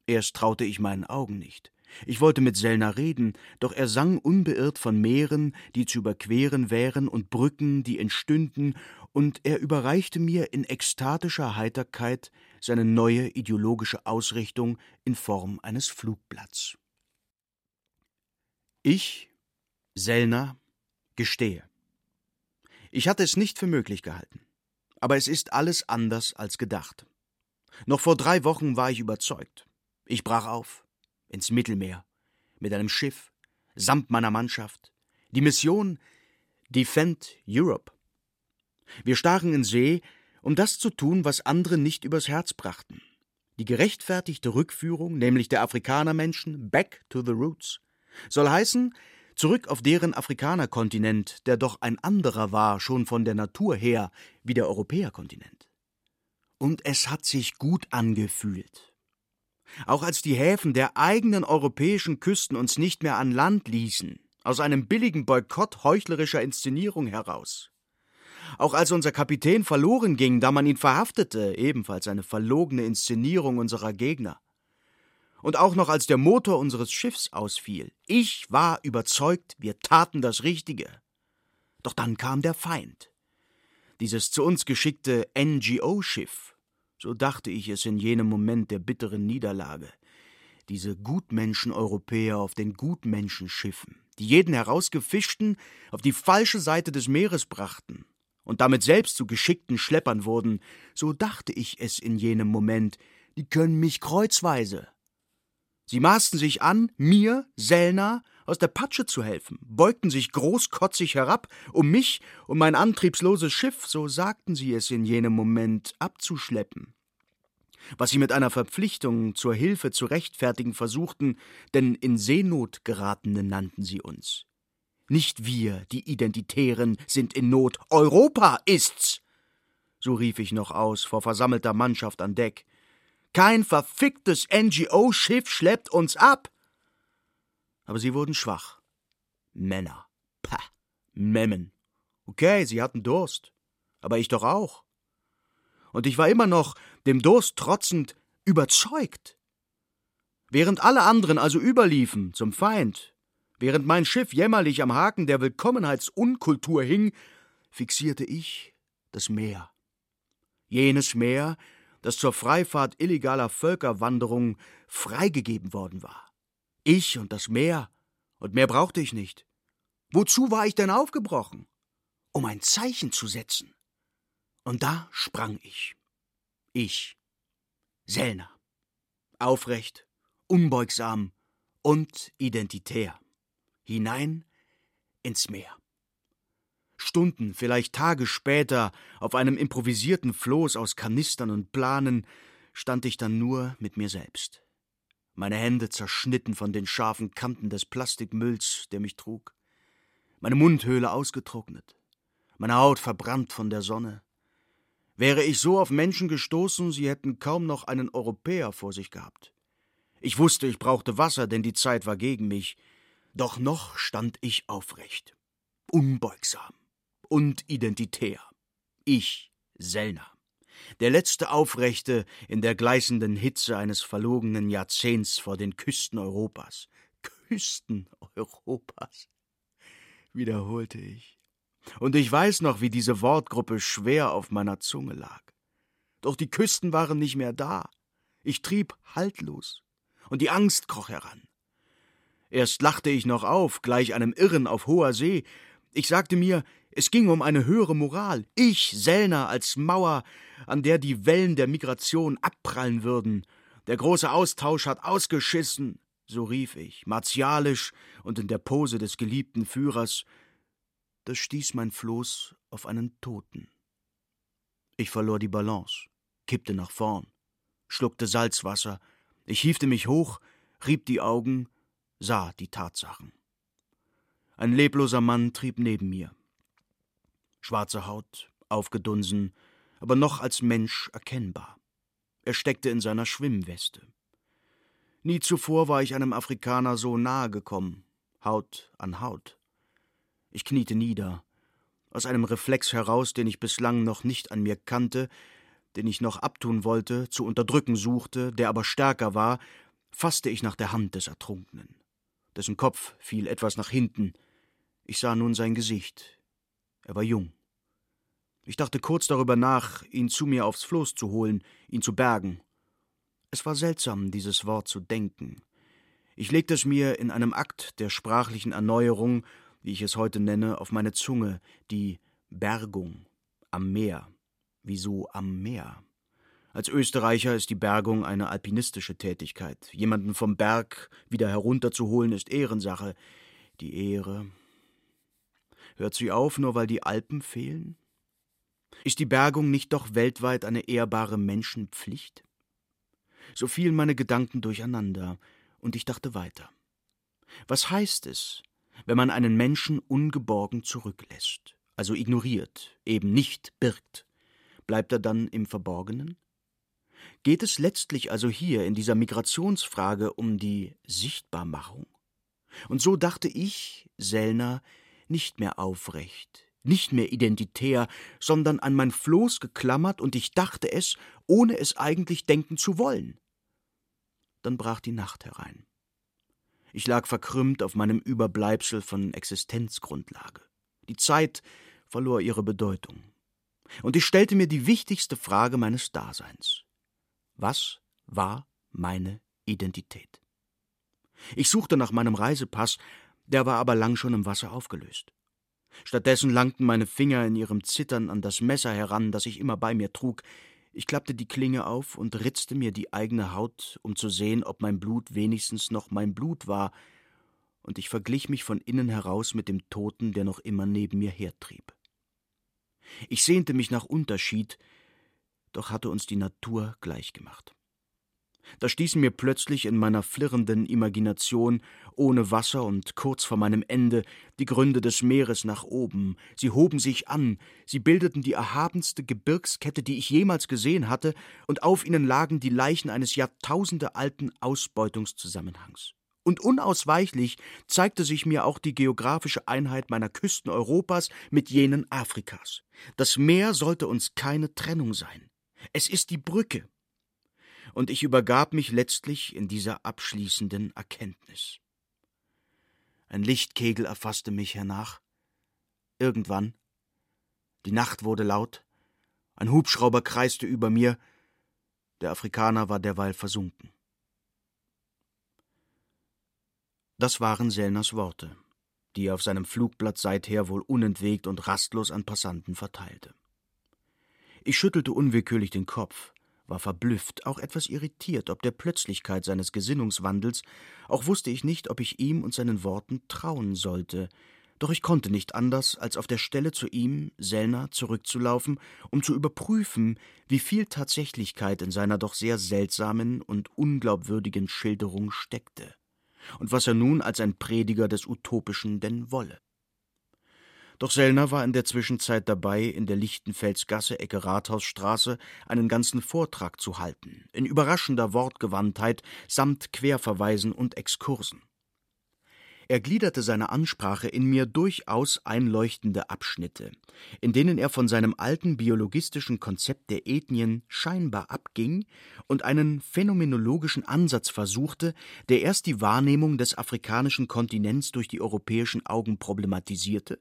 Erst traute ich meinen Augen nicht. Ich wollte mit Sellner reden, doch er sang unbeirrt von Meeren, die zu überqueren wären, und Brücken, die entstünden, und er überreichte mir in ekstatischer Heiterkeit seine neue ideologische Ausrichtung in Form eines Flugblatts. Ich, Sellner, gestehe. Ich hatte es nicht für möglich gehalten. Aber es ist alles anders als gedacht. Noch vor drei Wochen war ich überzeugt. Ich brach auf. Ins Mittelmeer. Mit einem Schiff. Samt meiner Mannschaft. Die Mission Defend Europe. Wir stachen in See, um das zu tun, was andere nicht übers Herz brachten. Die gerechtfertigte Rückführung, nämlich der Afrikanermenschen, back to the roots, soll heißen, zurück auf deren Afrikanerkontinent, der doch ein anderer war, schon von der Natur her, wie der Europäerkontinent und es hat sich gut angefühlt. Auch als die Häfen der eigenen europäischen Küsten uns nicht mehr an Land ließen, aus einem billigen Boykott heuchlerischer Inszenierung heraus. Auch als unser Kapitän verloren ging, da man ihn verhaftete, ebenfalls eine verlogene Inszenierung unserer Gegner. Und auch noch als der Motor unseres Schiffs ausfiel. Ich war überzeugt, wir taten das Richtige. Doch dann kam der Feind. Dieses zu uns geschickte NGO-Schiff, so dachte ich es in jenem Moment der bitteren Niederlage. Diese Gutmenschen-Europäer auf den Gutmenschenschiffen, die jeden herausgefischten auf die falsche Seite des Meeres brachten und damit selbst zu geschickten Schleppern wurden, so dachte ich es in jenem Moment, die können mich kreuzweise. Sie maßten sich an, mir, Sellner, aus der Patsche zu helfen, beugten sich großkotzig herab, um mich und mein antriebsloses Schiff, so sagten sie es in jenem Moment, abzuschleppen. Was sie mit einer Verpflichtung zur Hilfe zu rechtfertigen versuchten, denn in Seenot geratene nannten sie uns. Nicht wir, die Identitären, sind in Not, Europa ist's! So rief ich noch aus vor versammelter Mannschaft an Deck. Kein verficktes NGO-Schiff schleppt uns ab! Aber sie wurden schwach. Männer. Pah. Memmen. Okay, sie hatten Durst. Aber ich doch auch. Und ich war immer noch, dem Durst trotzend, überzeugt. Während alle anderen also überliefen zum Feind, während mein Schiff jämmerlich am Haken der Willkommenheitsunkultur hing, fixierte ich das Meer. Jenes Meer, das zur Freifahrt illegaler Völkerwanderung freigegeben worden war. Ich und das Meer, und mehr brauchte ich nicht. Wozu war ich denn aufgebrochen? Um ein Zeichen zu setzen. Und da sprang ich. Ich, Sellner. Aufrecht, unbeugsam und identitär. Hinein ins Meer. Stunden, vielleicht Tage später, auf einem improvisierten Floß aus Kanistern und Planen, stand ich dann nur mit mir selbst. Meine Hände zerschnitten von den scharfen Kanten des Plastikmülls, der mich trug. Meine Mundhöhle ausgetrocknet. Meine Haut verbrannt von der Sonne. Wäre ich so auf Menschen gestoßen, sie hätten kaum noch einen Europäer vor sich gehabt. Ich wusste, ich brauchte Wasser, denn die Zeit war gegen mich. Doch noch stand ich aufrecht, unbeugsam und identitär. Ich, Sellner. Der letzte Aufrechte in der gleißenden Hitze eines verlogenen Jahrzehnts vor den Küsten Europas. Küsten Europas, wiederholte ich. Und ich weiß noch, wie diese Wortgruppe schwer auf meiner Zunge lag. Doch die Küsten waren nicht mehr da. Ich trieb haltlos, und die Angst kroch heran. Erst lachte ich noch auf, gleich einem Irren auf hoher See. Ich sagte mir, es ging um eine höhere Moral. Ich, Sellner, als Mauer, an der die Wellen der Migration abprallen würden. Der große Austausch hat ausgeschissen, so rief ich, martialisch und in der Pose des geliebten Führers. Da stieß mein Floß auf einen Toten. Ich verlor die Balance, kippte nach vorn, schluckte Salzwasser. Ich hiefte mich hoch, rieb die Augen, sah die Tatsachen. Ein lebloser Mann trieb neben mir schwarze Haut, aufgedunsen, aber noch als Mensch erkennbar. Er steckte in seiner Schwimmweste. Nie zuvor war ich einem Afrikaner so nahe gekommen, Haut an Haut. Ich kniete nieder, aus einem Reflex heraus, den ich bislang noch nicht an mir kannte, den ich noch abtun wollte, zu unterdrücken suchte, der aber stärker war, fasste ich nach der Hand des Ertrunkenen. Dessen Kopf fiel etwas nach hinten. Ich sah nun sein Gesicht, er war jung. Ich dachte kurz darüber nach, ihn zu mir aufs Floß zu holen, ihn zu bergen. Es war seltsam, dieses Wort zu denken. Ich legte es mir in einem Akt der sprachlichen Erneuerung, wie ich es heute nenne, auf meine Zunge, die Bergung am Meer. Wieso am Meer? Als Österreicher ist die Bergung eine alpinistische Tätigkeit. Jemanden vom Berg wieder herunterzuholen ist Ehrensache. Die Ehre. Hört sie auf, nur weil die Alpen fehlen? Ist die Bergung nicht doch weltweit eine ehrbare Menschenpflicht? So fielen meine Gedanken durcheinander, und ich dachte weiter. Was heißt es, wenn man einen Menschen ungeborgen zurücklässt, also ignoriert, eben nicht birgt? Bleibt er dann im Verborgenen? Geht es letztlich also hier in dieser Migrationsfrage um die Sichtbarmachung? Und so dachte ich, Sellner, nicht mehr aufrecht, nicht mehr identitär, sondern an mein Floß geklammert, und ich dachte es, ohne es eigentlich denken zu wollen. Dann brach die Nacht herein. Ich lag verkrümmt auf meinem Überbleibsel von Existenzgrundlage. Die Zeit verlor ihre Bedeutung. Und ich stellte mir die wichtigste Frage meines Daseins. Was war meine Identität? Ich suchte nach meinem Reisepass, der war aber lang schon im Wasser aufgelöst. Stattdessen langten meine Finger in ihrem Zittern an das Messer heran, das ich immer bei mir trug. Ich klappte die Klinge auf und ritzte mir die eigene Haut, um zu sehen, ob mein Blut wenigstens noch mein Blut war, und ich verglich mich von innen heraus mit dem Toten, der noch immer neben mir hertrieb. Ich sehnte mich nach Unterschied, doch hatte uns die Natur gleichgemacht. Da stießen mir plötzlich in meiner flirrenden Imagination, ohne Wasser und kurz vor meinem Ende, die Gründe des Meeres nach oben. Sie hoben sich an, sie bildeten die erhabenste Gebirgskette, die ich jemals gesehen hatte, und auf ihnen lagen die Leichen eines jahrtausendealten Ausbeutungszusammenhangs. Und unausweichlich zeigte sich mir auch die geografische Einheit meiner Küsten Europas mit jenen Afrikas. Das Meer sollte uns keine Trennung sein. Es ist die Brücke, und ich übergab mich letztlich in dieser abschließenden Erkenntnis. Ein Lichtkegel erfasste mich hernach. Irgendwann. Die Nacht wurde laut. Ein Hubschrauber kreiste über mir, der Afrikaner war derweil versunken. Das waren Sellners Worte, die er auf seinem Flugblatt seither wohl unentwegt und rastlos an Passanten verteilte. Ich schüttelte unwillkürlich den Kopf, war verblüfft, auch etwas irritiert ob der Plötzlichkeit seines Gesinnungswandels, auch wusste ich nicht, ob ich ihm und seinen Worten trauen sollte, doch ich konnte nicht anders, als auf der Stelle zu ihm, Sellner, zurückzulaufen, um zu überprüfen, wie viel Tatsächlichkeit in seiner doch sehr seltsamen und unglaubwürdigen Schilderung steckte und was er nun als ein Prediger des Utopischen denn wolle. Doch Sellner war in der Zwischenzeit dabei, in der Lichtenfelsgasse Ecke Rathausstraße einen ganzen Vortrag zu halten, in überraschender Wortgewandtheit samt Querverweisen und Exkursen. Er gliederte seine Ansprache in mir durchaus einleuchtende Abschnitte, in denen er von seinem alten biologistischen Konzept der Ethnien scheinbar abging und einen phänomenologischen Ansatz versuchte, der erst die Wahrnehmung des afrikanischen Kontinents durch die europäischen Augen problematisierte,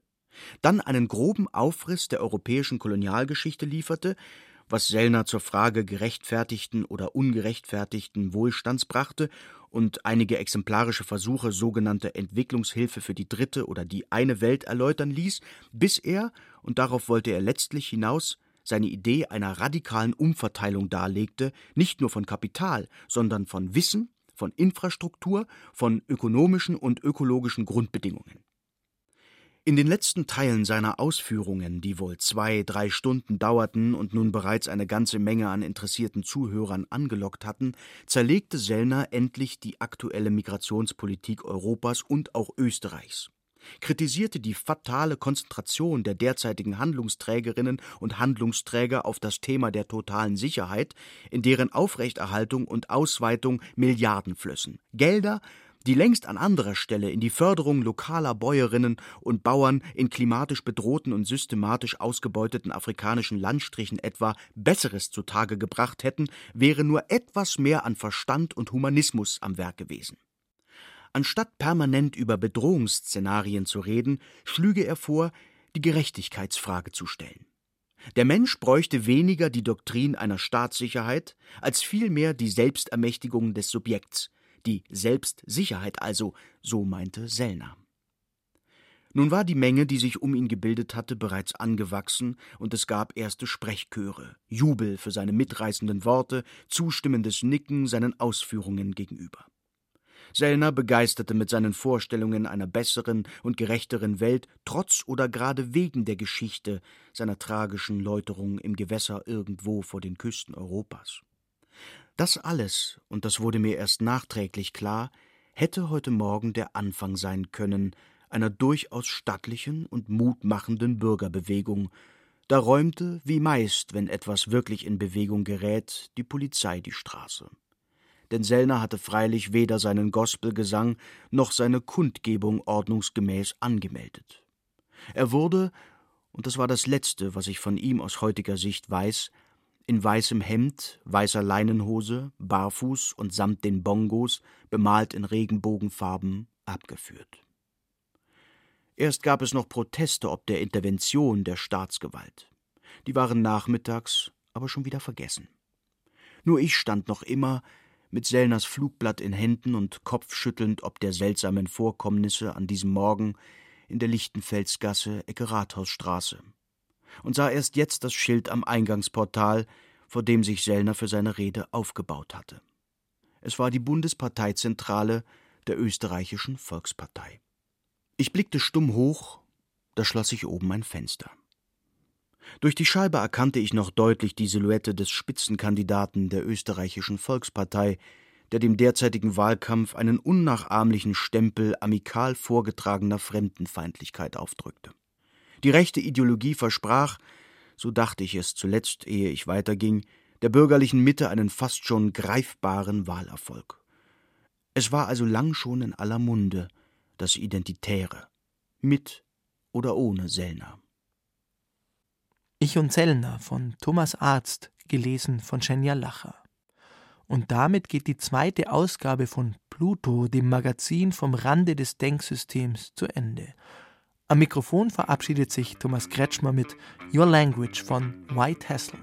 dann einen groben Aufriss der europäischen Kolonialgeschichte lieferte was Sellner zur Frage gerechtfertigten oder ungerechtfertigten Wohlstands brachte und einige exemplarische Versuche sogenannter Entwicklungshilfe für die dritte oder die eine Welt erläutern ließ, bis er, und darauf wollte er letztlich hinaus, seine Idee einer radikalen Umverteilung darlegte, nicht nur von Kapital, sondern von Wissen, von Infrastruktur, von ökonomischen und ökologischen Grundbedingungen. In den letzten Teilen seiner Ausführungen, die wohl zwei, drei Stunden dauerten und nun bereits eine ganze Menge an interessierten Zuhörern angelockt hatten, zerlegte Sellner endlich die aktuelle Migrationspolitik Europas und auch Österreichs. Kritisierte die fatale Konzentration der derzeitigen Handlungsträgerinnen und Handlungsträger auf das Thema der totalen Sicherheit, in deren Aufrechterhaltung und Ausweitung Milliarden flössen, Gelder, die längst an anderer Stelle in die Förderung lokaler Bäuerinnen und Bauern in klimatisch bedrohten und systematisch ausgebeuteten afrikanischen Landstrichen etwa Besseres zutage gebracht hätten, wäre nur etwas mehr an Verstand und Humanismus am Werk gewesen. Anstatt permanent über Bedrohungsszenarien zu reden, schlüge er vor, die Gerechtigkeitsfrage zu stellen. Der Mensch bräuchte weniger die Doktrin einer Staatssicherheit als vielmehr die Selbstermächtigung des Subjekts, die Selbstsicherheit also, so meinte Sellner. Nun war die Menge, die sich um ihn gebildet hatte, bereits angewachsen, und es gab erste Sprechchöre, Jubel für seine mitreißenden Worte, zustimmendes Nicken seinen Ausführungen gegenüber. Sellner begeisterte mit seinen Vorstellungen einer besseren und gerechteren Welt, trotz oder gerade wegen der Geschichte seiner tragischen Läuterung im Gewässer irgendwo vor den Küsten Europas. Das alles, und das wurde mir erst nachträglich klar, hätte heute Morgen der Anfang sein können einer durchaus stattlichen und mutmachenden Bürgerbewegung. Da räumte, wie meist, wenn etwas wirklich in Bewegung gerät, die Polizei die Straße. Denn Sellner hatte freilich weder seinen Gospelgesang noch seine Kundgebung ordnungsgemäß angemeldet. Er wurde, und das war das Letzte, was ich von ihm aus heutiger Sicht weiß, in weißem Hemd, weißer Leinenhose, barfuß und samt den Bongos, bemalt in Regenbogenfarben, abgeführt. Erst gab es noch Proteste ob der Intervention der Staatsgewalt. Die waren nachmittags aber schon wieder vergessen. Nur ich stand noch immer mit Sellners Flugblatt in Händen und kopfschüttelnd ob der seltsamen Vorkommnisse an diesem Morgen in der Lichtenfelsgasse Ecke Rathausstraße und sah erst jetzt das Schild am Eingangsportal, vor dem sich Sellner für seine Rede aufgebaut hatte. Es war die Bundesparteizentrale der österreichischen Volkspartei. Ich blickte stumm hoch, da schloss sich oben ein Fenster. Durch die Scheibe erkannte ich noch deutlich die Silhouette des Spitzenkandidaten der österreichischen Volkspartei, der dem derzeitigen Wahlkampf einen unnachahmlichen Stempel amikal vorgetragener Fremdenfeindlichkeit aufdrückte. Die rechte Ideologie versprach, so dachte ich es zuletzt, ehe ich weiterging, der bürgerlichen Mitte einen fast schon greifbaren Wahlerfolg. Es war also lang schon in aller Munde, das Identitäre, mit oder ohne Sellner.
Ich und Sellner von Thomas Arzt, gelesen von Schenja Lacher. Und damit geht die zweite Ausgabe von Pluto, dem Magazin vom Rande des Denksystems, zu Ende. Am Mikrofon verabschiedet sich Thomas Kretschmer mit Your Language von White Hassel.